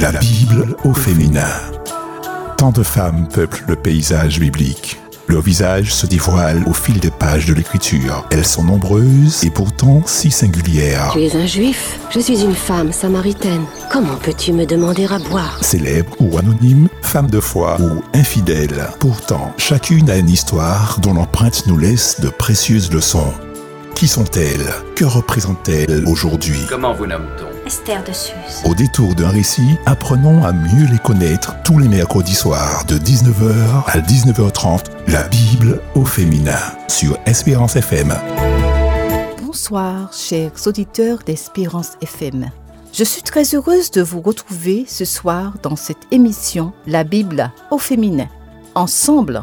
La Bible au féminin. Tant de femmes peuplent le paysage biblique. Leur visage se dévoile au fil des pages de l'écriture. Elles sont nombreuses et pourtant si singulières. Tu es un juif? Je suis une femme samaritaine. Comment peux-tu me demander à boire? Célèbres ou anonymes, femmes de foi ou infidèles. Pourtant, chacune a une histoire dont l'empreinte nous laisse de précieuses leçons. Qui sont-elles? Que représentent-elles aujourd'hui? Comment vous nomme-t-on? Esther de Suse. Au détour d'un récit, apprenons à mieux les connaître tous les mercredis soirs de 19h à 19h30. La Bible au féminin sur Espérance FM. Bonsoir, chers auditeurs d'Espérance FM. Je suis très heureuse de vous retrouver ce soir dans cette émission La Bible au féminin. Ensemble,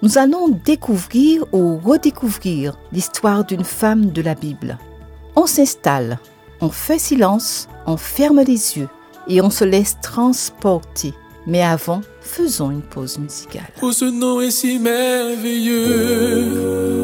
nous allons découvrir ou redécouvrir l'histoire d'une femme de la Bible. On s'installe, on fait silence, on ferme les yeux et on se laisse transporter. Mais avant, faisons une pause musicale. Oh, ce nom est si merveilleux.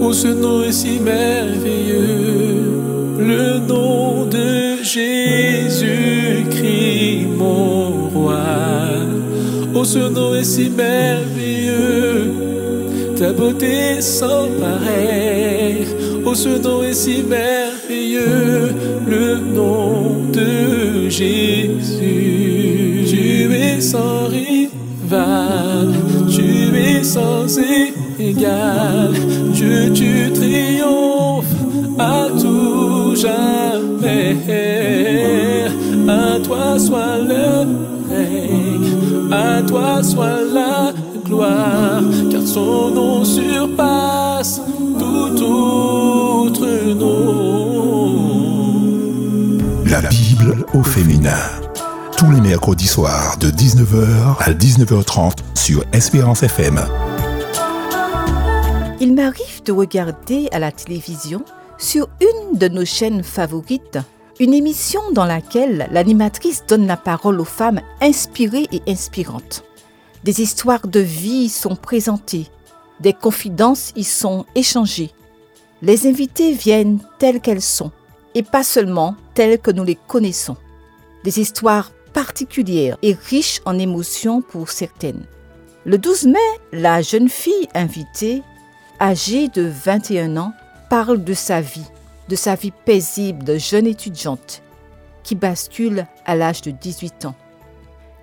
Oh, ce nom est si merveilleux. Le nom de Jésus-Christ, mon roi. Oh, ce nom est si merveilleux. Ta beauté sans pareil. Oh, ce nom est si merveilleux. Jésus. Tu es sans rival. Tu es sans égal. Dieu, tu triomphes à tout jamais. À toi soit le règne. À toi soit la gloire. Car son nom surpasse au féminin. Tous les mercredis soirs de 19h à 19h30 sur Espérance FM. Il m'arrive de regarder à la télévision, sur une de nos chaînes favorites, une émission dans laquelle l'animatrice donne la parole aux femmes inspirées et inspirantes. Des histoires de vie y sont présentées, des confidences y sont échangées. Les invités viennent telles qu'elles sont, et pas seulement telles que nous les connaissons. Des histoires particulières et riches en émotions pour certaines. Le 12 mai, la jeune fille invitée, âgée de 21 ans, parle de sa vie, de sa vie paisible de jeune étudiante, qui bascule à l'âge de 18 ans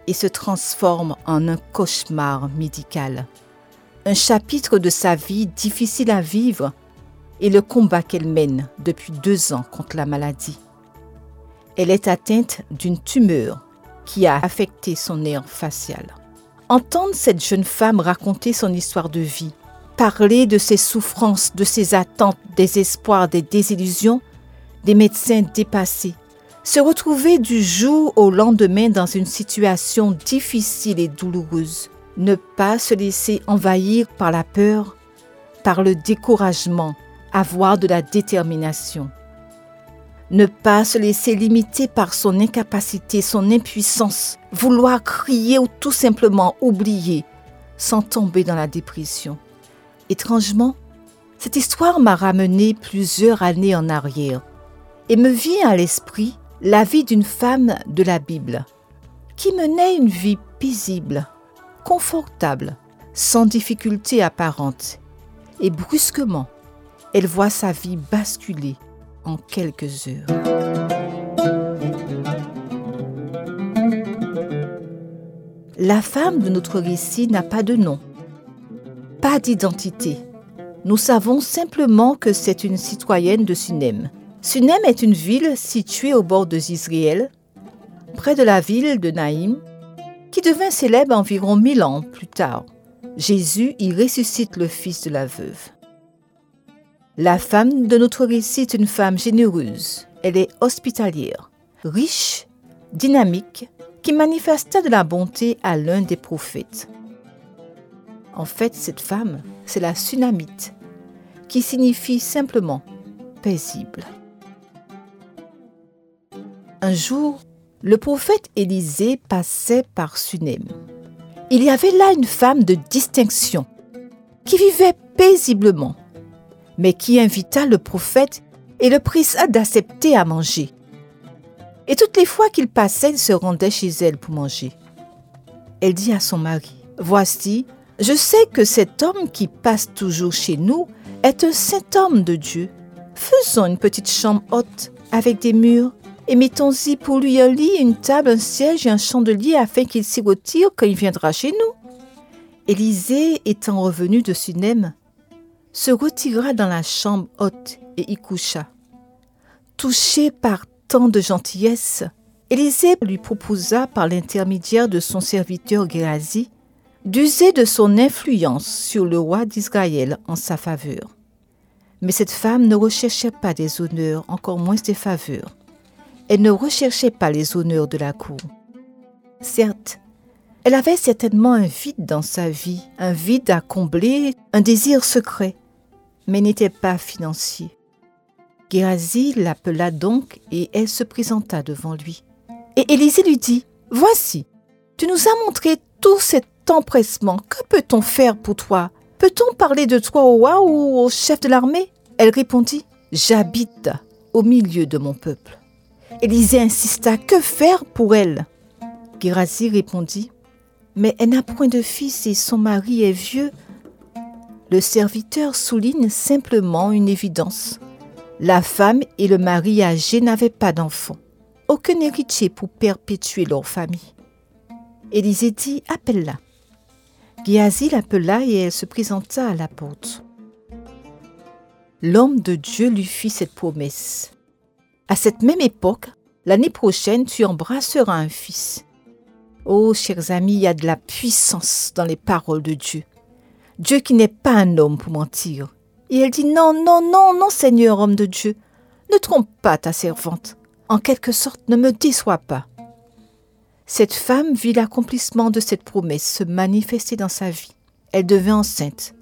et se transforme en un cauchemar médical. Un chapitre de sa vie difficile à vivre et le combat qu'elle mène depuis deux ans contre la maladie. Elle est atteinte d'une tumeur qui a affecté son nerf facial. Entendre cette jeune femme raconter son histoire de vie, parler de ses souffrances, de ses attentes, des espoirs, des désillusions, des médecins dépassés, se retrouver du jour au lendemain dans une situation difficile et douloureuse, ne pas se laisser envahir par la peur, par le découragement, avoir de la détermination. Ne pas se laisser limiter par son incapacité, son impuissance, vouloir crier ou tout simplement oublier, sans tomber dans la dépression. Étrangement, cette histoire m'a ramené plusieurs années en arrière et me vient à l'esprit la vie d'une femme de la Bible qui menait une vie paisible, confortable, sans difficulté apparente. Et brusquement, elle voit sa vie basculer en quelques heures. La femme de notre récit n'a pas de nom, pas d'identité. Nous savons simplement que c'est une citoyenne de Sunem. Sunem est une ville située au bord de Israël, près de la ville de Naïm, qui devint célèbre environ mille ans plus tard. Jésus y ressuscite le fils de la veuve. La femme de notre récit est une femme généreuse. Elle est hospitalière, riche, dynamique, qui manifesta de la bonté à l'un des prophètes. En fait, cette femme, c'est la Sunamite, qui signifie simplement paisible. Un jour, le prophète Élisée passait par Sunem. Il y avait là une femme de distinction qui vivait paisiblement, mais qui invita le prophète et le prissa d'accepter à manger. Et toutes les fois qu'il passait, il se rendait chez elle pour manger. Elle dit à son mari, Voici, je sais que cet homme qui passe toujours chez nous est un saint homme de Dieu. Faisons une petite chambre haute avec des murs et mettons-y pour lui un lit, une table, un siège et un chandelier afin qu'il s'y retire quand il viendra chez nous. Élisée, étant revenu de Sunem, se retira dans la chambre haute et y coucha. Touché par tant de gentillesse, Élisée lui proposa par l'intermédiaire de son serviteur Géasi d'user de son influence sur le roi d'Israël en sa faveur. Mais cette femme ne recherchait pas des honneurs, encore moins des faveurs. Elle ne recherchait pas les honneurs de la cour. Certes, elle avait certainement un vide dans sa vie, un vide à combler, un désir secret, mais n'était pas financier. Géasi l'appela donc et elle se présenta devant lui. Et Élisée lui dit, Voici, tu nous as montré tout cet empressement. Que peut-on faire pour toi? Peut-on parler de toi au roi ou au chef de l'armée? Elle répondit, J'habite au milieu de mon peuple. Élisée insista, Que faire pour elle? Géasi répondit, Mais elle n'a point de fils et son mari est vieux. Le serviteur souligne simplement une évidence. La femme et le mari âgé n'avaient pas d'enfants, aucun héritier pour perpétuer leur famille. Élisée dit Appelle-la. Géasi l'appela et elle se présenta à la porte. L'homme de Dieu lui fit cette promesse. À cette même époque, l'année prochaine, tu embrasseras un fils. Oh, chers amis, il y a de la puissance dans les paroles de Dieu. Dieu qui n'est pas un homme pour mentir. Et elle dit Non, non, non, non, Seigneur, homme de Dieu, ne trompe pas ta servante. En quelque sorte, ne me déçois pas. Cette femme vit l'accomplissement de cette promesse se manifester dans sa vie. Elle devint enceinte.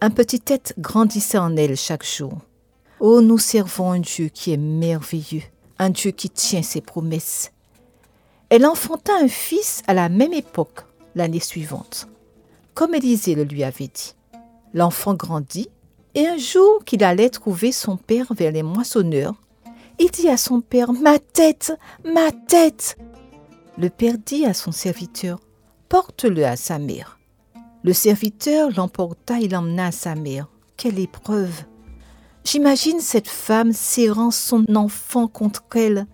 Un petit tête grandissait en elle chaque jour. Oh, nous servons un Dieu qui est merveilleux, un Dieu qui tient ses promesses. Elle enfanta un fils à la même époque, l'année suivante, comme Élisée le lui avait dit. L'enfant grandit, et un jour qu'il allait trouver son père vers les moissonneurs, il dit à son père Ma tête, ma tête le père dit à son serviteur, Porte-le à sa mère. Le serviteur l'emporta et l'emmena à sa mère. Quelle épreuve J'imagine cette femme serrant son enfant contre elle.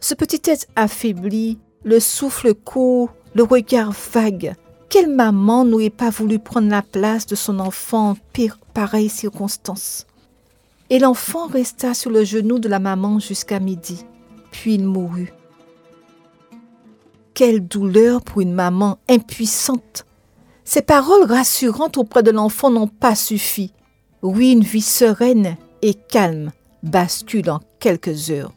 Ce petit être affaibli, le souffle court, le regard vague. Quelle maman n'aurait pas voulu prendre la place de son enfant en pire pareille circonstance? Et l'enfant resta sur le genou de la maman jusqu'à midi, puis il mourut. Quelle douleur pour une maman impuissante. Ces paroles rassurantes auprès de l'enfant n'ont pas suffi. Oui, une vie sereine et calme bascule en quelques heures.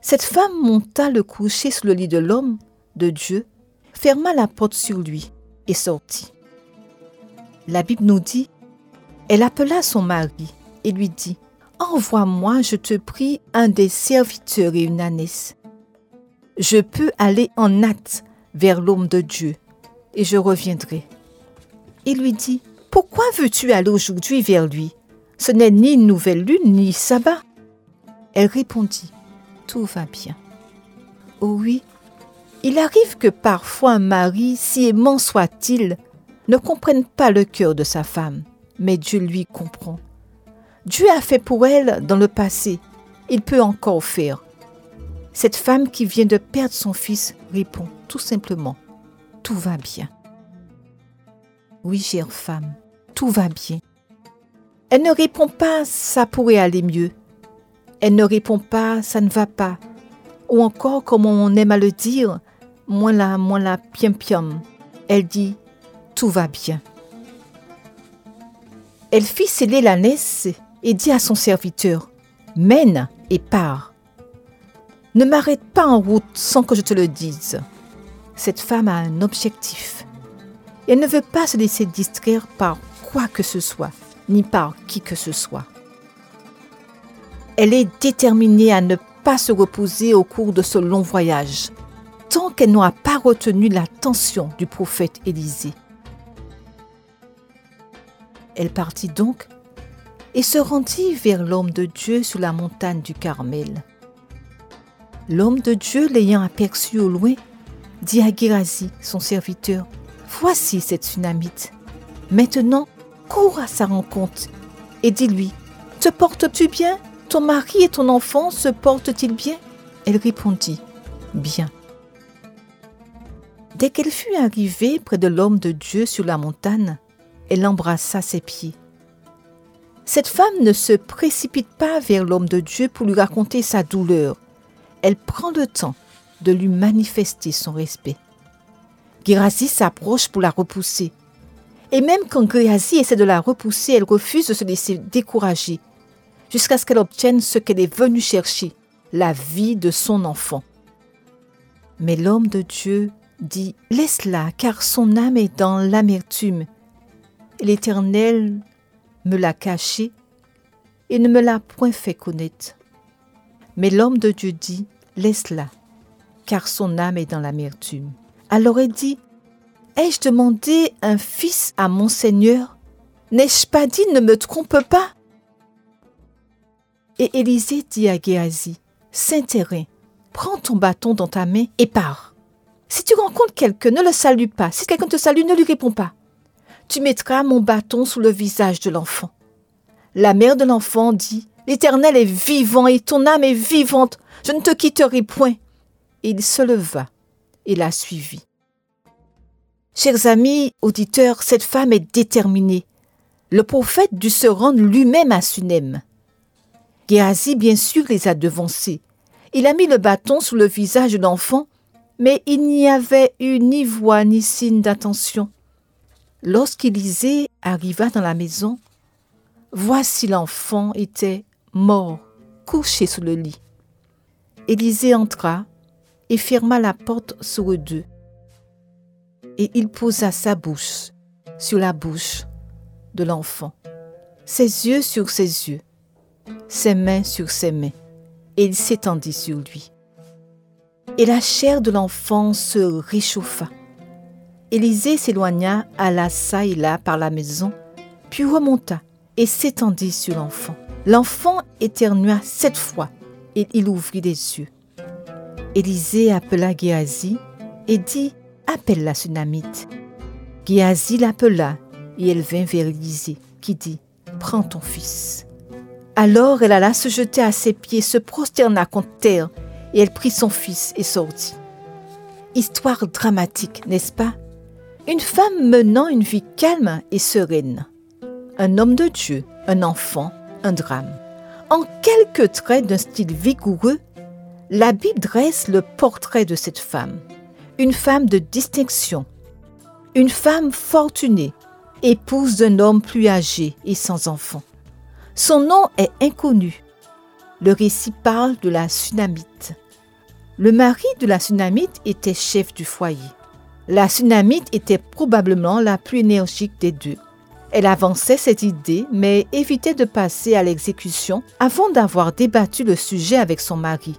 Cette femme monta le coucher sur le lit de l'homme, de Dieu, ferma la porte sur lui et sortit. La Bible nous dit, elle appela son mari et lui dit, Envoie-moi, je te prie, un des serviteurs et une ânesse je peux aller en hâte vers l'homme de Dieu, et je reviendrai. Il lui dit, Pourquoi veux-tu aller aujourd'hui vers lui? Ce n'est ni nouvelle lune, ni sabbat. Elle répondit, Tout va bien. Oh oui, il arrive que parfois un mari, si aimant soit-il, ne comprenne pas le cœur de sa femme, mais Dieu lui comprend. Dieu a fait pour elle dans le passé, il peut encore faire. Cette femme qui vient de perdre son fils répond tout simplement, tout va bien. Oui, chère femme, tout va bien. Elle ne répond pas, ça pourrait aller mieux. Elle ne répond pas, ça ne va pas. Ou encore, comme on aime à le dire, moins la, moins la, piam piam. Elle dit, tout va bien. Elle fit sceller la naisse et dit à son serviteur, mène et pars. Ne m'arrête pas en route sans que je te le dise. Cette femme a un objectif. elle ne veut pas se laisser distraire par quoi que ce soit, ni par qui que ce soit. Elle est déterminée à ne pas se reposer au cours de ce long voyage, qu'elle n'aura pas retenu l'attention du prophète Élisée. Elle partit donc et se rendit vers l'homme de Dieu sur la montagne du Carmel. L'homme de Dieu, l'ayant aperçu au loin, dit à Gérasie, son serviteur, Voici cette tsunamite. Maintenant, cours à sa rencontre et dis-lui, Te portes-tu bien? Ton mari et ton enfant se portent-ils bien? Elle répondit, Bien. Dès qu'elle fut arrivée près de l'homme de Dieu sur la montagne, elle embrassa ses pieds. Cette femme ne se précipite pas vers l'homme de Dieu pour lui raconter sa douleur. Elle prend le temps de lui manifester son respect. Gérasie s'approche pour la repousser. Et même quand Gérasie essaie de la repousser, elle refuse de se laisser décourager, jusqu'à ce qu'elle obtienne ce qu'elle est venue chercher, la vie de son enfant. Mais l'homme de Dieu dit, Laisse-la, car son âme est dans l'amertume. L'Éternel me l'a caché et ne me l'a point fait connaître. Mais l'homme de Dieu dit, Laisse-la, car son âme est dans l'amertume. Alors elle dit, Ai-je demandé un fils à mon Seigneur? N'ai-je pas dit, ne me trompe pas? Et Élisée dit à Géasi, Saint-Terrain, prends ton bâton dans ta main et pars. Si tu rencontres quelqu'un, ne le salue pas. Si quelqu'un te salue, ne lui réponds pas. Tu mettras mon bâton sous le visage de l'enfant. La mère de l'enfant dit, L'Éternel est vivant et ton âme est vivante. Je ne te quitterai point. Et il se leva et la suivit. Chers amis auditeurs, cette femme est déterminée. Le prophète dut se rendre lui-même à Sunem. Géasi, bien sûr, les a devancés. Il a mis le bâton sous le visage de l'enfant mais il n'y avait eu ni voix ni signe d'attention. Lorsqu'Élisée arriva dans la maison, voici l'enfant était mort, couché sous le lit. Élisée entra et ferma la porte sur eux deux. Et il posa sa bouche sur la bouche de l'enfant, ses yeux sur ses yeux, ses mains sur ses mains, et il s'étendit sur lui et la chair de l'enfant se réchauffa. Élisée s'éloigna, alla çà et là par la maison, puis remonta et s'étendit sur l'enfant. L'enfant éternua sept fois et il ouvrit les yeux. Élisée appela Géasi et dit Appelle la Sunamite. Géasi l'appela et elle vint vers Élisée qui dit Prends ton fils. Alors elle alla se jeter à ses pieds, se prosterna contre terre et elle prit son fils et sortit. Histoire dramatique, n'est-ce pas? Une femme menant une vie calme et sereine. Un homme de Dieu, un enfant, un drame. En quelques traits d'un style vigoureux, la Bible dresse le portrait de cette femme. Une femme de distinction. Une femme fortunée, épouse d'un homme plus âgé et sans enfant. Son nom est inconnu, le récit parle de la Sunamite. Le mari de la Sunamite était chef du foyer. La Sunamite était probablement la plus énergique des deux. Elle avançait cette idée, mais évitait de passer à l'exécution avant d'avoir débattu le sujet avec son mari.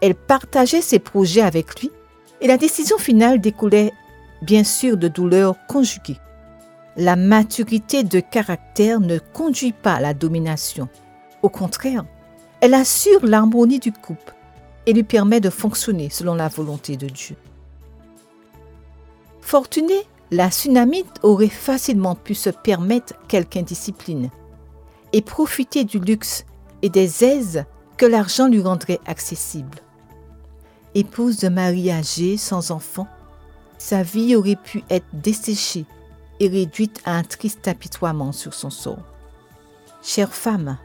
Elle partageait ses projets avec lui et la décision finale découlait bien sûr de douleurs conjuguées. La maturité de caractère ne conduit pas à la domination. Au contraire, elle assure l'harmonie du couple et lui permet de fonctionner selon la volonté de Dieu. Fortunée, la tsunamite aurait facilement pu se permettre quelque indiscipline et profiter du luxe et des aises que l'argent lui rendrait accessible. Épouse de mari âgé sans enfant, sa vie aurait pu être desséchée et réduite à un triste apitoiement sur son sort. Chère femme,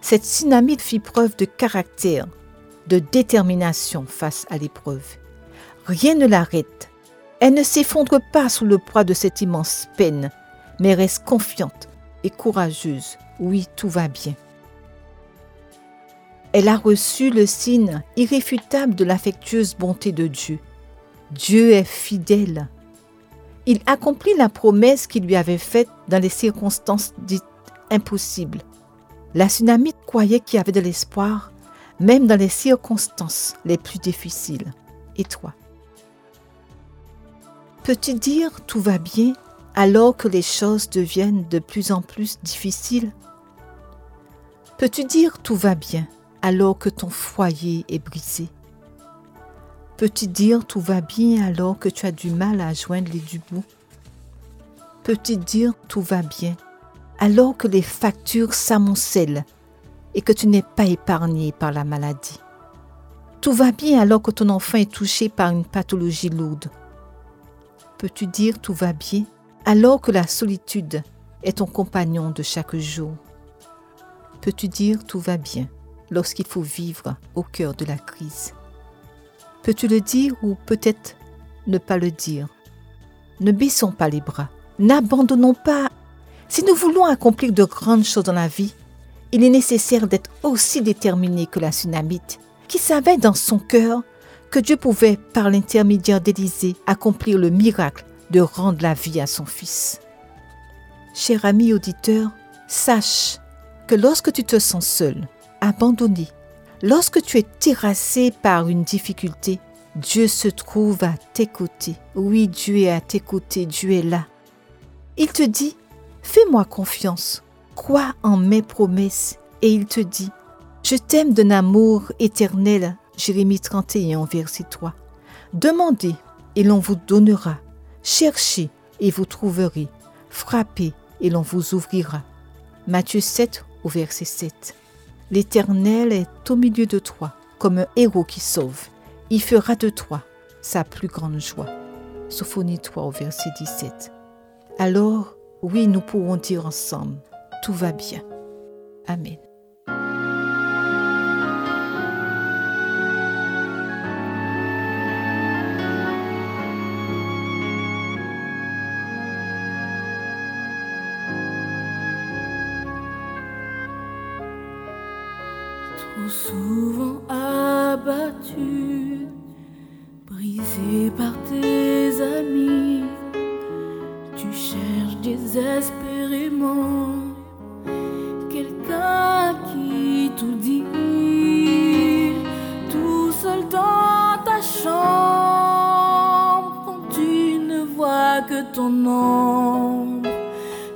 cette dynamite fit preuve de caractère, de détermination face à l'épreuve. Rien ne l'arrête. Elle ne s'effondre pas sous le poids de cette immense peine, mais reste confiante et courageuse. Oui, tout va bien. Elle a reçu le signe irréfutable de l'affectueuse bonté de Dieu. Dieu est fidèle. Il accomplit la promesse qu'il lui avait faite dans les circonstances dites impossibles. La tsunamite croyait qu'il y avait de l'espoir, même dans les circonstances les plus difficiles. Et toi? Peux-tu dire tout va bien alors que les choses deviennent de plus en plus difficiles? Peux-tu dire tout va bien alors que ton foyer est brisé? Peux-tu dire tout va bien alors que tu as du mal à joindre les du bout Peux-tu dire tout va bien alors que les factures s'amoncellent et que tu n'es pas épargné par la maladie. Tout va bien alors que ton enfant est touché par une pathologie lourde. Peux-tu dire tout va bien alors que la solitude est ton compagnon de chaque jour? Peux-tu dire tout va bien lorsqu'il faut vivre au cœur de la crise? Peux-tu le dire ou peut-être ne pas le dire? Ne baissons pas les bras, n'abandonnons pas. Si nous voulons accomplir de grandes choses dans la vie, il est nécessaire d'être aussi déterminé que la tsunamite, qui savait dans son cœur que Dieu pouvait, par l'intermédiaire d'Élisée, accomplir le miracle de rendre la vie à son fils. Cher ami auditeur, sache que lorsque tu te sens seul, abandonné, lorsque tu es terrassé par une difficulté, Dieu se trouve à tes côtés. Oui, Dieu est à tes côtés, Dieu est là. Il te dit, fais-moi confiance, crois en mes promesses, et il te dit, je t'aime d'un amour éternel. Jérémie 31, verset 3. Demandez, et l'on vous donnera. Cherchez, et vous trouverez. Frappez, et l'on vous ouvrira. Matthieu 7, au verset 7. L'Éternel est au milieu de toi, comme un héros qui sauve. Il fera de toi sa plus grande joie. Sophonie 3 au verset 17. Alors, oui, nous pourrons dire ensemble, tout va bien. Amen. Trop souvent abattu, brisé par tes désespérément. Quelqu'un qui tout dit, tout seul dans ta chambre, quand tu ne vois que ton ombre,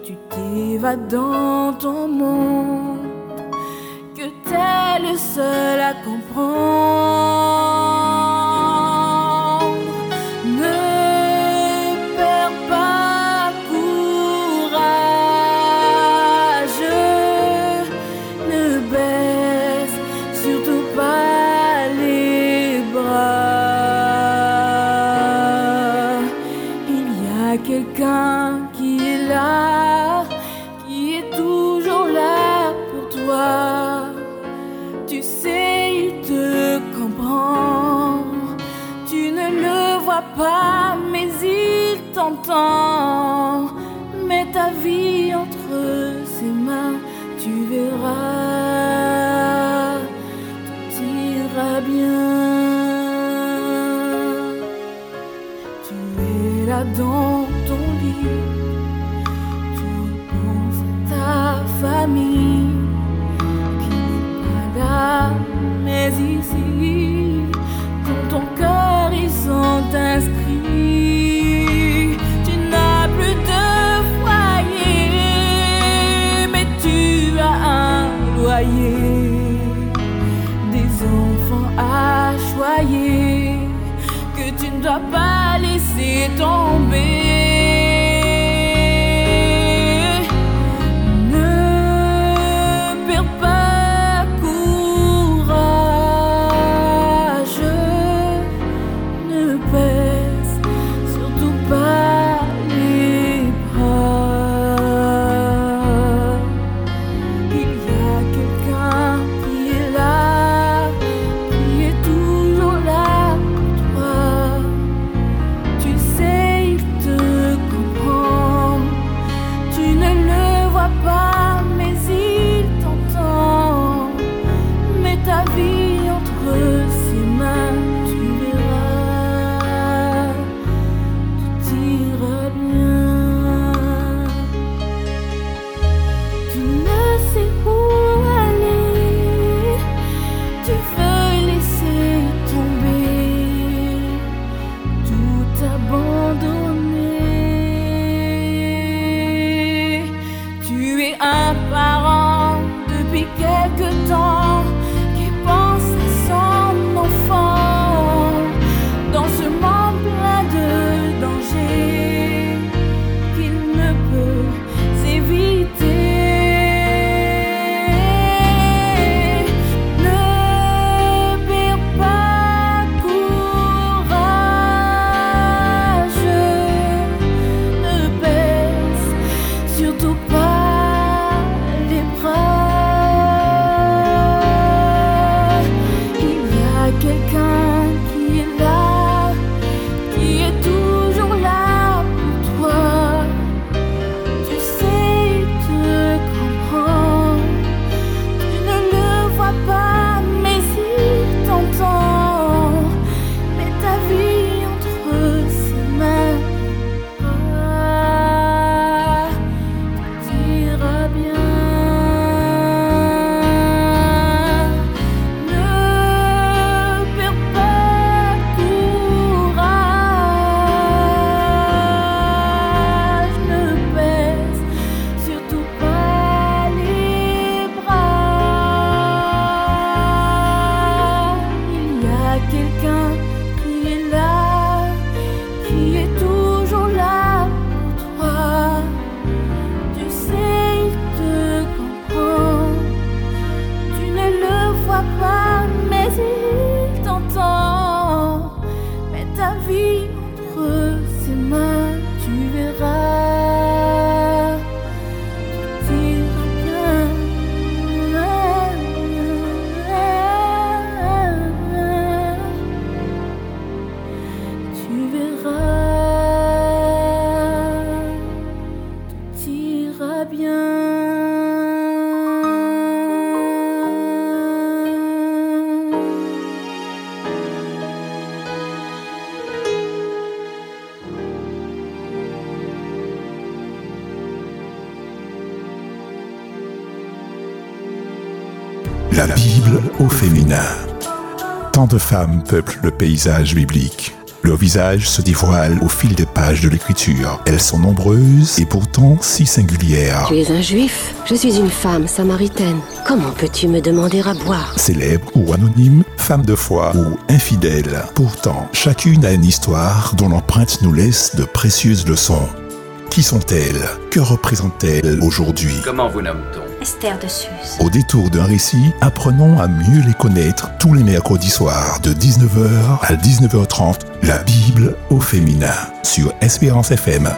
tu t'évades dans ton monde que t'es le seul à tomber. what proud Missy La Bible au féminin. Tant de femmes peuplent le paysage biblique. Leur visage se dévoile au fil des pages de l'écriture. Elles sont nombreuses et pourtant si singulières. Tu es un juif? Je suis une femme samaritaine. Comment peux-tu me demander à boire? Célèbres ou anonymes, femmes de foi ou infidèles. Pourtant, chacune a une histoire dont l'empreinte nous laisse de précieuses leçons. Qui sont-elles? Que représentent-elles aujourd'hui? Comment vous nomme-t-on? Esther de. Au détour d'un récit, apprenons à mieux les connaître tous les mercredis soirs de 19h à 19h30. La Bible au féminin sur Espérance FM.